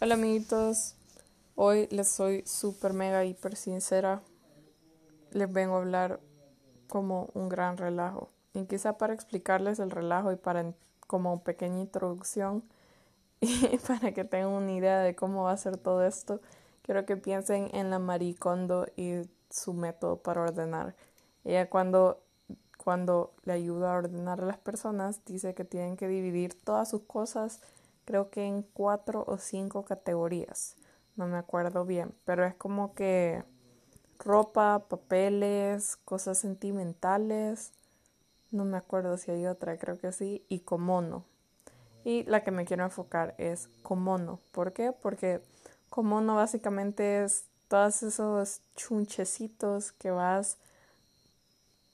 Hola amiguitos, hoy les soy súper mega hiper sincera. Les vengo a hablar como un gran relajo. Y quizá para explicarles el relajo y para como pequeña introducción y para que tengan una idea de cómo va a ser todo esto, quiero que piensen en la Maricondo y su método para ordenar. Ella cuando, cuando le ayuda a ordenar a las personas dice que tienen que dividir todas sus cosas creo que en cuatro o cinco categorías, no me acuerdo bien, pero es como que ropa, papeles, cosas sentimentales, no me acuerdo si hay otra, creo que sí, y comono. Y la que me quiero enfocar es comono. ¿Por qué? Porque comono básicamente es todos esos chunchecitos que vas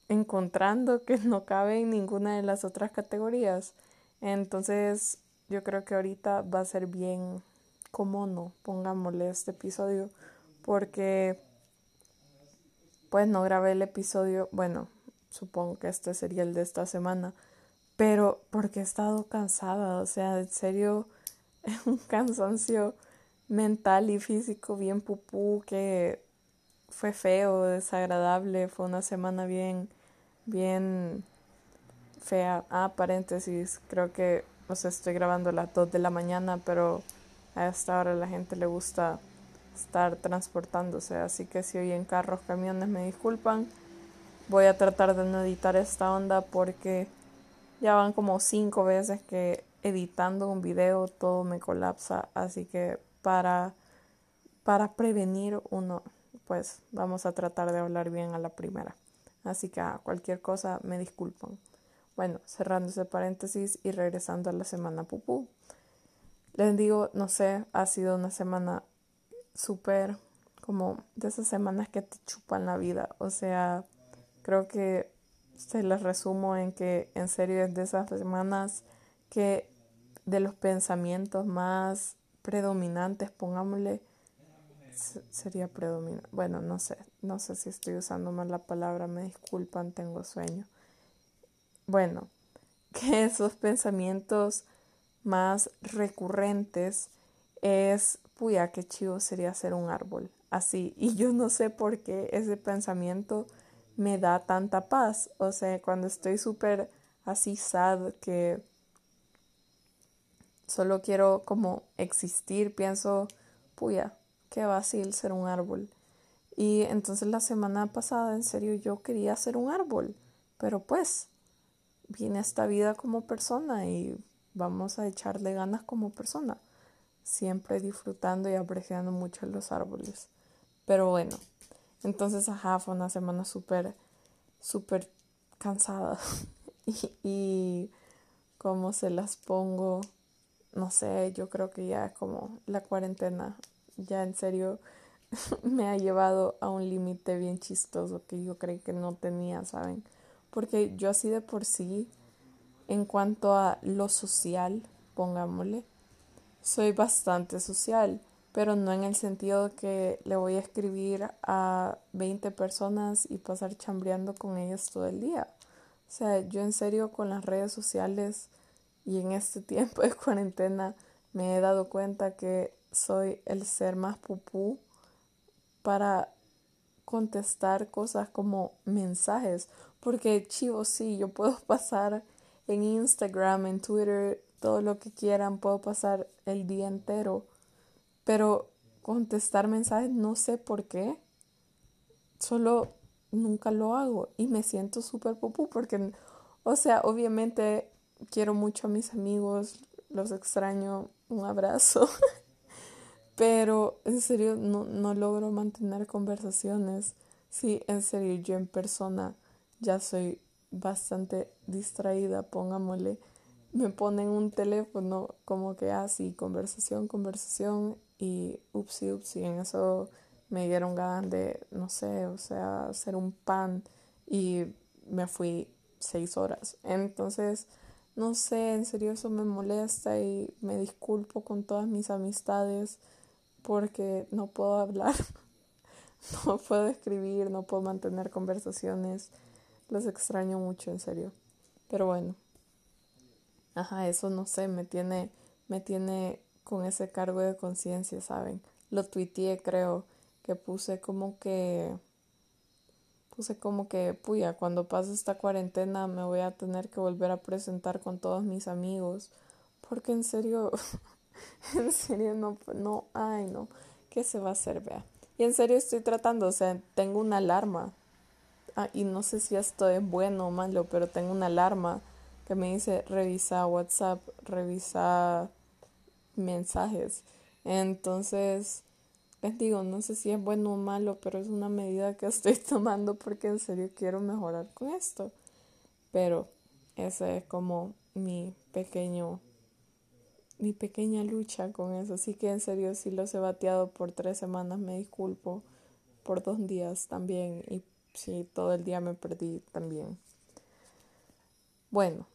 encontrando que no caben en ninguna de las otras categorías. Entonces yo creo que ahorita va a ser bien como no, pongámosle este episodio, porque pues no grabé el episodio, bueno, supongo que este sería el de esta semana, pero porque he estado cansada, o sea, en serio, es un cansancio mental y físico bien pupú que fue feo, desagradable, fue una semana bien, bien fea. Ah, paréntesis, creo que o sea, estoy grabando a las 2 de la mañana, pero a esta hora la gente le gusta estar transportándose, así que si oyen carros, camiones, me disculpan. Voy a tratar de no editar esta onda porque ya van como cinco veces que editando un video todo me colapsa, así que para para prevenir uno, pues vamos a tratar de hablar bien a la primera. Así que a cualquier cosa me disculpan. Bueno, cerrando ese paréntesis y regresando a la semana pupú. Les digo, no sé, ha sido una semana súper como de esas semanas que te chupan la vida. O sea, creo que se las resumo en que en serio es de esas semanas que de los pensamientos más predominantes, pongámosle, sería predominante. Bueno, no sé, no sé si estoy usando mal la palabra, me disculpan, tengo sueño bueno, que esos pensamientos más recurrentes es, puya, qué chido sería ser un árbol, así. Y yo no sé por qué ese pensamiento me da tanta paz. O sea, cuando estoy súper así sad que solo quiero como existir, pienso, puya, qué fácil ser un árbol. Y entonces la semana pasada, en serio, yo quería ser un árbol, pero pues viene esta vida como persona y vamos a echarle ganas como persona, siempre disfrutando y apreciando mucho los árboles. Pero bueno, entonces, ajá, fue una semana súper, súper cansada y, y como se las pongo, no sé, yo creo que ya como la cuarentena, ya en serio me ha llevado a un límite bien chistoso que yo creí que no tenía, ¿saben? Porque yo así de por sí, en cuanto a lo social, pongámosle, soy bastante social, pero no en el sentido de que le voy a escribir a 20 personas y pasar chambreando con ellas todo el día. O sea, yo en serio con las redes sociales y en este tiempo de cuarentena me he dado cuenta que soy el ser más pupú para contestar cosas como mensajes porque chivo, sí, yo puedo pasar en Instagram, en Twitter, todo lo que quieran, puedo pasar el día entero. Pero contestar mensajes no sé por qué. Solo nunca lo hago y me siento súper popú porque, o sea, obviamente quiero mucho a mis amigos, los extraño, un abrazo. Pero en serio no, no logro mantener conversaciones. Sí, en serio, yo en persona ya soy bastante distraída, pongámosle, me ponen un teléfono como que así, ah, conversación, conversación y upsi, upsi, en eso me dieron ganas de, no sé, o sea, hacer un pan y me fui seis horas. Entonces, no sé, en serio eso me molesta y me disculpo con todas mis amistades porque no puedo hablar, no puedo escribir, no puedo mantener conversaciones los extraño mucho, en serio. Pero bueno. Ajá, eso no sé, me tiene, me tiene con ese cargo de conciencia, ¿saben? Lo tuiteé, creo, que puse como que puse como que, puya, cuando pase esta cuarentena me voy a tener que volver a presentar con todos mis amigos, porque en serio, en serio no, no, ay no, ¿qué se va a hacer, vea? Y en serio estoy tratando, o sea, tengo una alarma, ah, y no sé si esto es bueno o malo, pero tengo una alarma que me dice revisa WhatsApp, revisa mensajes. Entonces, les digo, no sé si es bueno o malo, pero es una medida que estoy tomando porque en serio quiero mejorar con esto. Pero esa es como mi pequeño, mi pequeña lucha con eso. Así que en serio, si los he bateado por tres semanas, me disculpo. Por dos días también. Y si todo el día me perdí también. Bueno,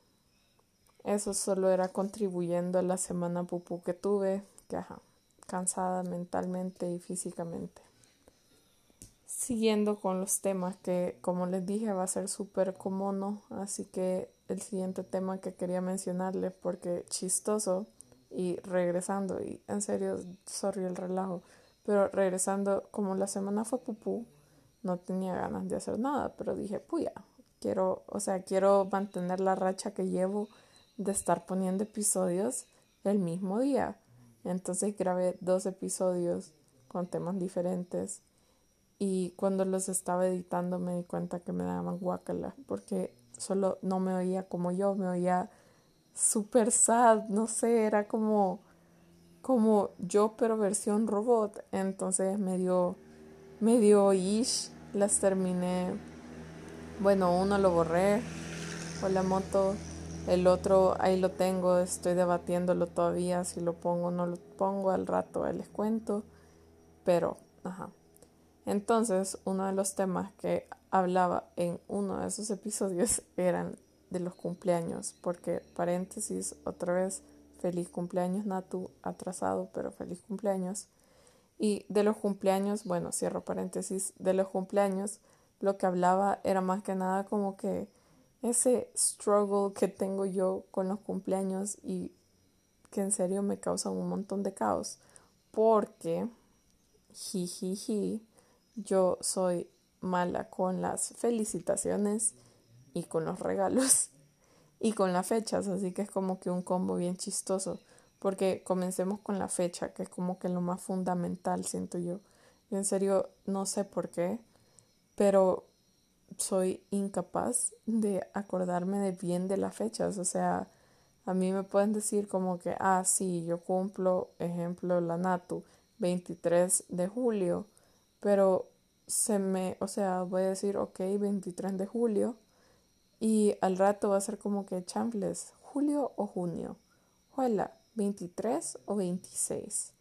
eso solo era contribuyendo a la semana pupú que tuve. Que ajá cansada mentalmente y físicamente. Siguiendo con los temas que, como les dije, va a ser súper común, así que el siguiente tema que quería mencionarles, porque chistoso, y regresando, y en serio, sorry el relajo, pero regresando, como la semana fue pupú, no tenía ganas de hacer nada, pero dije, puya, quiero, o sea, quiero mantener la racha que llevo de estar poniendo episodios el mismo día. Entonces grabé dos episodios con temas diferentes y cuando los estaba editando me di cuenta que me daban guacala porque solo no me oía como yo, me oía super sad, no sé, era como como yo pero versión robot, entonces me dio me dio ish, las terminé. Bueno, uno lo borré con la moto el otro ahí lo tengo, estoy debatiéndolo todavía, si lo pongo o no lo pongo, al rato les cuento, pero, ajá. Entonces, uno de los temas que hablaba en uno de esos episodios eran de los cumpleaños, porque paréntesis, otra vez, feliz cumpleaños Natu, atrasado, pero feliz cumpleaños. Y de los cumpleaños, bueno, cierro paréntesis, de los cumpleaños, lo que hablaba era más que nada como que ese struggle que tengo yo con los cumpleaños y que en serio me causa un montón de caos porque jijiji yo soy mala con las felicitaciones y con los regalos y con las fechas así que es como que un combo bien chistoso porque comencemos con la fecha que es como que lo más fundamental siento yo. Yo en serio no sé por qué pero soy incapaz de acordarme de bien de las fechas. O sea, a mí me pueden decir como que, ah, sí, yo cumplo, ejemplo, la Natu, 23 de julio, pero se me, o sea, voy a decir, ok, 23 de julio, y al rato va a ser como que champles, julio o junio, juela, 23 o 26.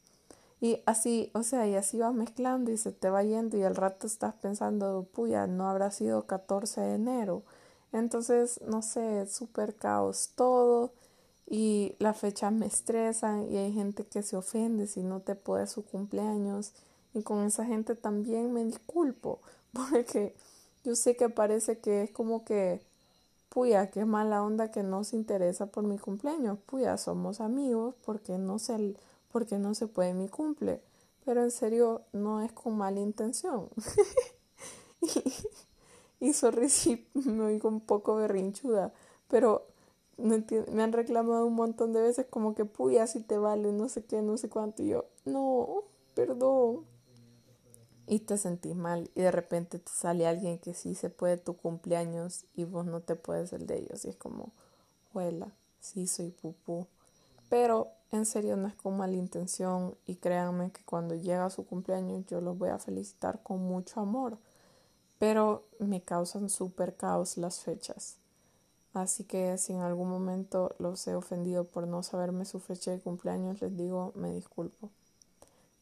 Y así, o sea, y así va mezclando y se te va yendo y al rato estás pensando, puya, no habrá sido 14 de enero. Entonces, no sé, súper caos todo y las fechas me estresan y hay gente que se ofende si no te puede su cumpleaños y con esa gente también me disculpo porque yo sé que parece que es como que, puya, qué mala onda que no se interesa por mi cumpleaños, puya, somos amigos porque no sé porque no se puede mi cumple. Pero en serio, no es con mala intención. y, y me oigo un poco berrinchuda, pero me, me, han reclamado un montón de veces como que, puya, si te vale, no sé qué, no sé cuánto. Y yo, no, perdón. Y te sentís mal y de repente te sale alguien que sí se puede tu cumpleaños y vos no te puedes el de ellos. Y es como, huela, sí soy pupú. Pero en serio no es con mala intención y créanme que cuando llega su cumpleaños yo los voy a felicitar con mucho amor. Pero me causan súper caos las fechas. Así que si en algún momento los he ofendido por no saberme su fecha de cumpleaños, les digo me disculpo.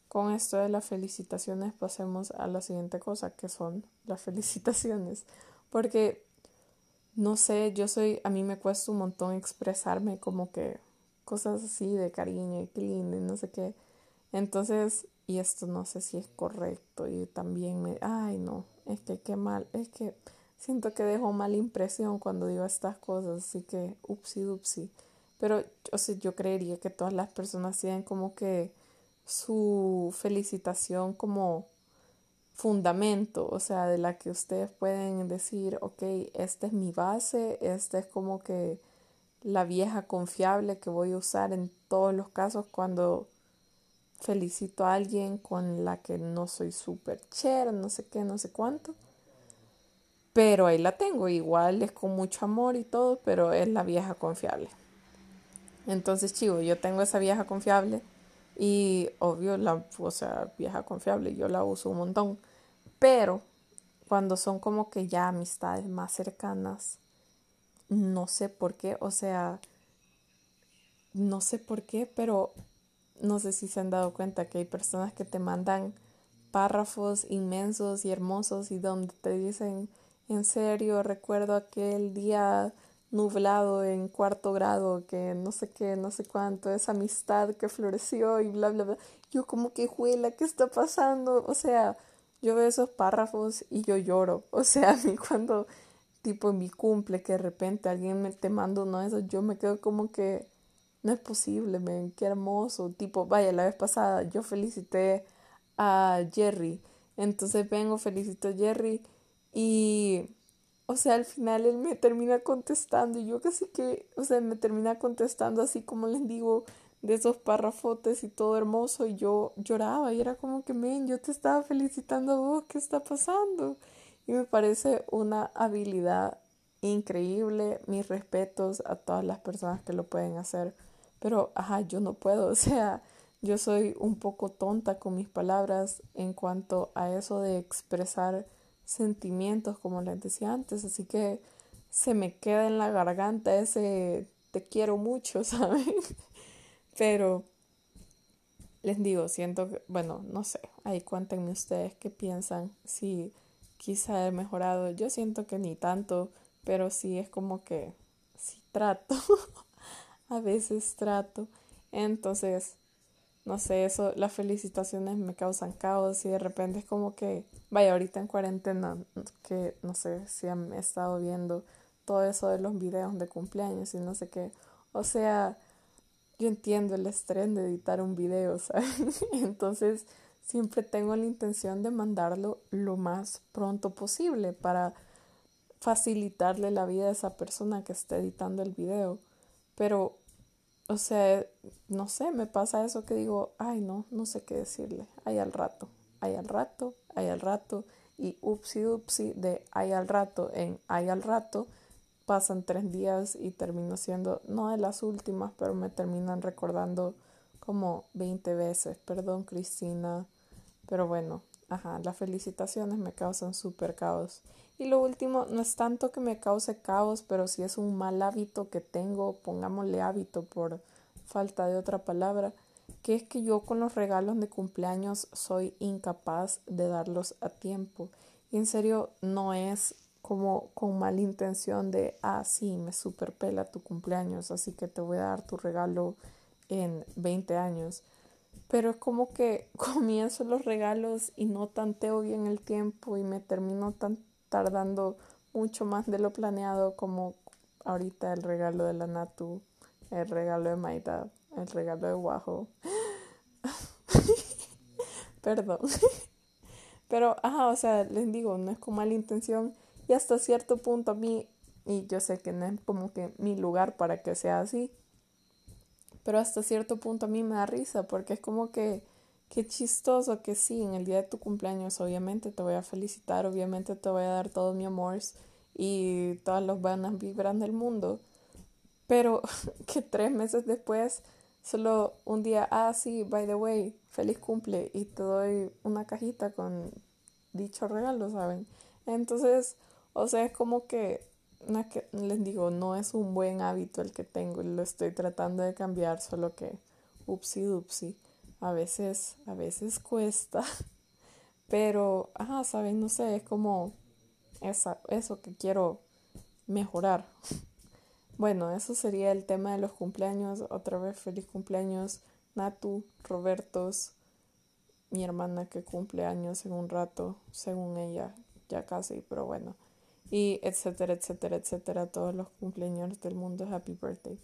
Con esto de las felicitaciones pasemos a la siguiente cosa, que son las felicitaciones. Porque, no sé, yo soy, a mí me cuesta un montón expresarme como que cosas así de cariño y lindo y no sé qué. Entonces, y esto no sé si es correcto y también me, ay no, es que qué mal, es que siento que dejo mala impresión cuando digo estas cosas, así que upsi dupsi. pero o sea, yo creería que todas las personas tienen como que su felicitación como fundamento, o sea, de la que ustedes pueden decir, ok, esta es mi base, esta es como que la vieja confiable que voy a usar en todos los casos cuando felicito a alguien con la que no soy súper cher, no sé qué, no sé cuánto. Pero ahí la tengo, igual es con mucho amor y todo, pero es la vieja confiable. Entonces, chivo, yo tengo esa vieja confiable y obvio, la, o sea, vieja confiable, yo la uso un montón. Pero cuando son como que ya amistades más cercanas, no sé por qué, o sea, no sé por qué, pero no sé si se han dado cuenta que hay personas que te mandan párrafos inmensos y hermosos y donde te dicen, en serio, recuerdo aquel día nublado en cuarto grado, que no sé qué, no sé cuánto, esa amistad que floreció y bla, bla, bla. Yo como que juela, ¿qué está pasando? O sea, yo veo esos párrafos y yo lloro. O sea, a mí cuando, tipo en mi cumple, que de repente alguien me te manda uno de esos, yo me quedo como que no es posible, men, qué hermoso. Tipo, vaya, la vez pasada yo felicité a Jerry. Entonces vengo, felicito a Jerry y o sea, al final él me termina contestando y yo casi que, o sea, me termina contestando así como les digo, de esos párrafotes y todo hermoso y yo lloraba y era como que, men, yo te estaba felicitando a vos, ¿qué está pasando? Y me parece una habilidad increíble, mis respetos a todas las personas que lo pueden hacer, pero, ajá, yo no puedo, o sea, yo soy un poco tonta con mis palabras en cuanto a eso de expresar sentimientos, como les decía antes, así que se me queda en la garganta ese te quiero mucho, ¿saben? Pero les digo, siento que, bueno, no sé, ahí cuéntenme ustedes qué piensan, si quizá he mejorado, yo siento que ni tanto, pero sí es como que sí trato, a veces trato, entonces no sé, eso, las felicitaciones me causan caos y de repente es como que, vaya, ahorita en cuarentena, que no sé si han estado viendo todo eso de los videos de cumpleaños y no sé qué. O sea, yo entiendo el estrés de editar un video, ¿sabes? Entonces, siempre tengo la intención de mandarlo lo más pronto posible para facilitarle la vida a esa persona que está editando el video. Pero o sea, no sé, me pasa eso que digo, ay no, no sé qué decirle, ay al rato, ay al rato, ay al rato, y upsi upsi de ay al rato en ay al rato, pasan tres días y termino siendo, no de las últimas, pero me terminan recordando como 20 veces, perdón Cristina, pero bueno, ajá, las felicitaciones me causan súper caos. Y lo último, no es tanto que me cause caos, pero si es un mal hábito que tengo, pongámosle hábito por falta de otra palabra, que es que yo con los regalos de cumpleaños soy incapaz de darlos a tiempo. Y en serio, no es como con mala intención de, ah, sí, me superpela tu cumpleaños, así que te voy a dar tu regalo en 20 años. Pero es como que comienzo los regalos y no tanteo bien el tiempo y me termino tan tardando mucho más de lo planeado como ahorita el regalo de la Natu, el regalo de Maida, el regalo de Guajo. Perdón. Pero, ajá, o sea, les digo, no es con mala intención y hasta cierto punto a mí, y yo sé que no es como que mi lugar para que sea así, pero hasta cierto punto a mí me da risa porque es como que Qué chistoso que sí, en el día de tu cumpleaños obviamente te voy a felicitar, obviamente te voy a dar todo mi amor y todas las buenas vibras del mundo, pero que tres meses después, solo un día, ah, sí, by the way, feliz cumple y te doy una cajita con dicho regalo, ¿saben? Entonces, o sea, es como que, que les digo, no es un buen hábito el que tengo, lo estoy tratando de cambiar, solo que, upsi dupsi a veces, a veces cuesta, pero, ajá, saben, no sé, es como esa, eso que quiero mejorar. Bueno, eso sería el tema de los cumpleaños. Otra vez feliz cumpleaños, Natu, Robertos, mi hermana que cumple años en un rato, según ella, ya casi, pero bueno. Y etcétera, etcétera, etcétera, todos los cumpleaños del mundo, happy birthday.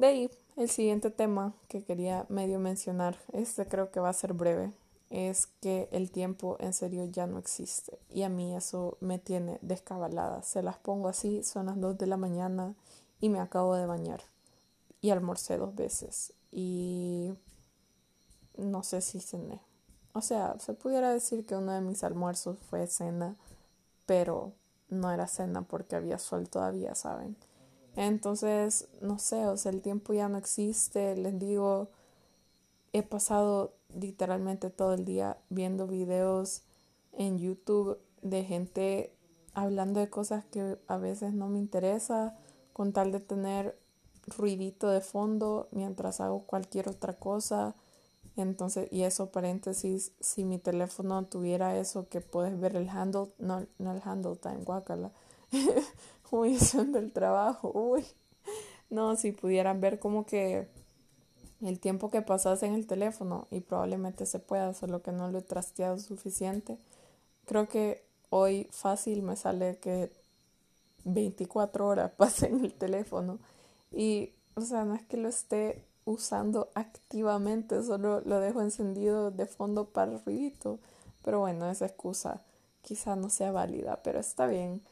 De ahí, el siguiente tema que quería medio mencionar, este creo que va a ser breve, es que el tiempo en serio ya no existe. Y a mí eso me tiene descabalada. Se las pongo así, son las 2 de la mañana y me acabo de bañar. Y almorcé dos veces. Y no sé si cené. O sea, se pudiera decir que uno de mis almuerzos fue cena, pero no era cena porque había sol todavía, ¿saben? Entonces, no sé, o sea, el tiempo ya no existe. Les digo, he pasado literalmente todo el día viendo videos en YouTube de gente hablando de cosas que a veces no me interesa con tal de tener ruidito de fondo mientras hago cualquier otra cosa. Entonces, y eso paréntesis, si mi teléfono tuviera eso que puedes ver el handle, no, no el handle time, guacala, uy, son del trabajo, uy. No, si pudieran ver como que el tiempo que pasas en el teléfono y probablemente se pueda, solo que no lo he trasteado suficiente. Creo que hoy fácil me sale que 24 horas pasé en el teléfono y, o sea, no es que lo esté usando activamente, solo lo dejo encendido de fondo para el. Pero bueno, esa excusa quizá no sea válida, pero está bien.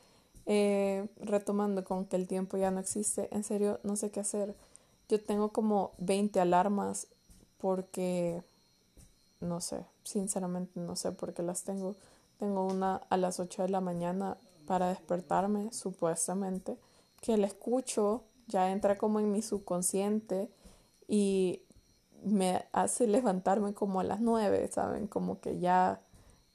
Eh, retomando con que el tiempo ya no existe, en serio no sé qué hacer yo tengo como 20 alarmas porque, no sé, sinceramente no sé por qué las tengo. Tengo una a las 8 de la mañana para despertarme, supuestamente, que la escucho, ya entra como en mi subconsciente y me hace levantarme como a las 9, ¿saben? Como que ya,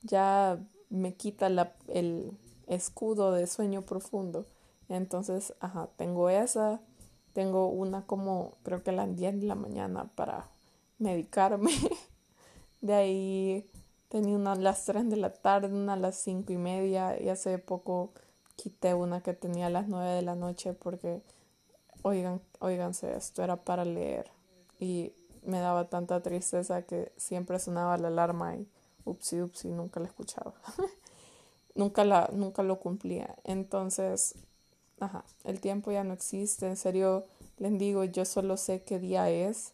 ya me quita la, el escudo de sueño profundo. Entonces, ajá, tengo esa tengo una como creo que a las 10 de la mañana para medicarme. de ahí tenía una a las 3 de la tarde, una a las 5 y media y hace poco quité una que tenía a las 9 de la noche porque, oigan, oiganse, esto era para leer y me daba tanta tristeza que siempre sonaba la alarma y upsi upsi nunca la escuchaba. nunca la nunca lo cumplía. Entonces, Ajá, el tiempo ya no existe, en serio, les digo, yo solo sé qué día es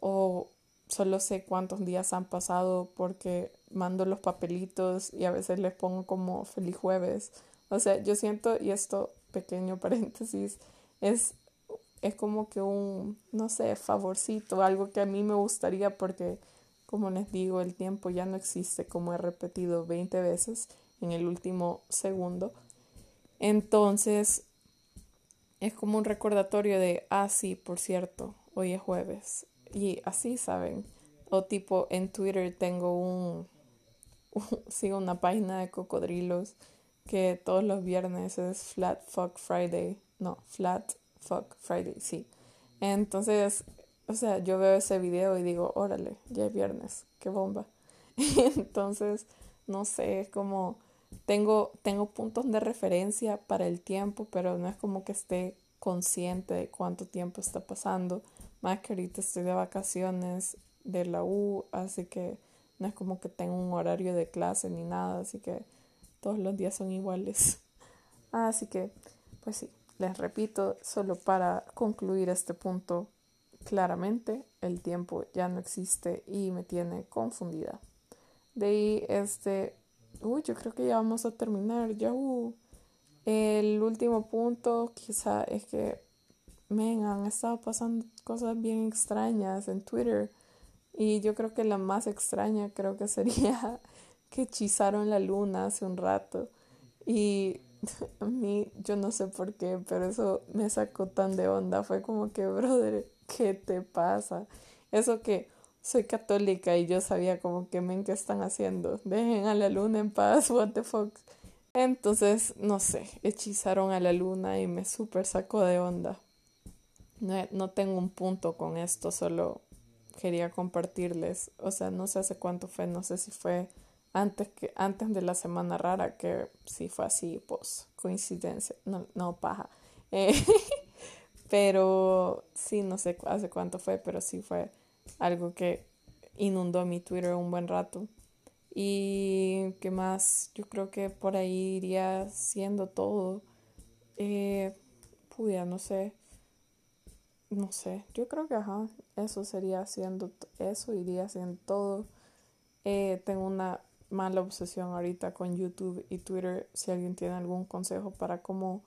o solo sé cuántos días han pasado porque mando los papelitos y a veces les pongo como feliz jueves. O sea, yo siento, y esto pequeño paréntesis, es, es como que un, no sé, favorcito, algo que a mí me gustaría porque, como les digo, el tiempo ya no existe, como he repetido 20 veces en el último segundo. Entonces, es como un recordatorio de, ah, sí, por cierto, hoy es jueves. Y así, ¿saben? O tipo, en Twitter tengo un, sigo una página de cocodrilos que todos los viernes es Flat Fuck Friday. No, Flat Fuck Friday, sí. Entonces, o sea, yo veo ese video y digo, órale, ya es viernes, qué bomba. Entonces, no sé, es como tengo, tengo puntos de referencia para el tiempo, pero no es como que esté consciente de cuánto tiempo está pasando. Más que ahorita estoy de vacaciones de la U, así que no es como que tengo un horario de clase ni nada, así que todos los días son iguales. Así que, pues sí, les repito, solo para concluir este punto claramente, el tiempo ya no existe y me tiene confundida. De ahí, este, Uy, yo creo que ya vamos a terminar. Ya, uh. El último punto quizá es que me han estado pasando cosas bien extrañas en Twitter. Y yo creo que la más extraña creo que sería que hechizaron la luna hace un rato. Y a mí, yo no sé por qué, pero eso me sacó tan de onda. Fue como que, brother, ¿qué te pasa? Eso que soy católica y yo sabía como que men, ¿qué están haciendo? Dejen a la luna en paz, what the fuck. Entonces, no sé, hechizaron a la luna y me súper sacó de onda. No, no tengo un punto con esto, solo quería compartirles. O sea, no sé hace cuánto fue, no sé si fue antes, que, antes de la semana rara, que sí fue así, pues, coincidencia, no, no paja. Eh, pero sí, no sé hace cuánto fue, pero sí fue algo que inundó mi Twitter un buen rato. Y qué más, yo creo que por ahí iría siendo todo. Eh, no sé. no sé, yo creo que ajá, eso sería haciendo, eso iría haciendo todo. Eh, tengo una mala obsesión ahorita con YouTube y Twitter. Si alguien tiene algún consejo para cómo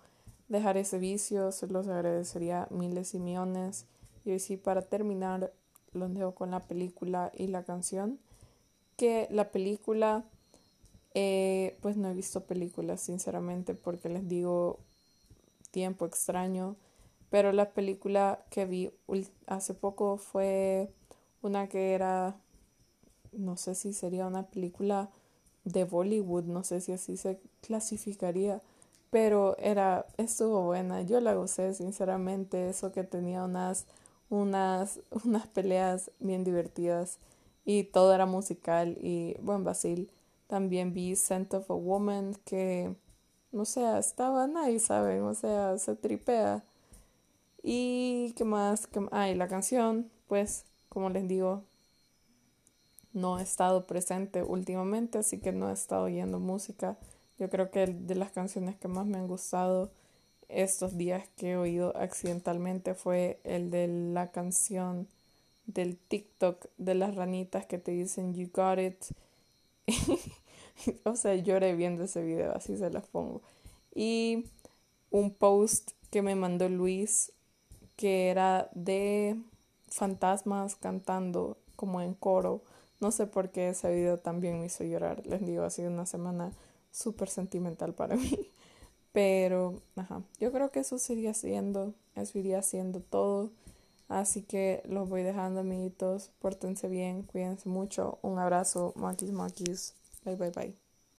dejar ese vicio, se los agradecería miles y millones. Y hoy sí, para terminar, los dejo con la película y la canción. Que la película, eh, pues no he visto películas, sinceramente, porque les digo tiempo extraño. Pero la película que vi hace poco fue una que era, no sé si sería una película de Bollywood, no sé si así se clasificaría, pero era, estuvo buena, yo la gocé sinceramente, eso que tenía unas, unas, unas peleas bien divertidas y todo era musical y buen Basil. También vi Scent of a Woman que, no sé, estaba nice, ¿saben? O sea, se tripea. Y qué más, que ah, y la canción, pues, como les digo, no he estado presente últimamente, así que no he estado oyendo música. Yo creo que de las canciones que más me han gustado estos días que he oído accidentalmente fue el de la canción del TikTok de las ranitas que te dicen You got it. o sea, lloré viendo ese video, así se las pongo. Y un post que me mandó Luis que era de fantasmas cantando como en coro no sé por qué ese video también me hizo llorar. Les digo, ha sido una semana súper sentimental para mí. Pero, ajá, yo creo que eso sería siendo, eso iría siendo todo. Así que los voy dejando, amiguitos. Pórtense bien, cuídense mucho. Un abrazo, maquis, maquis. Bye, bye, bye.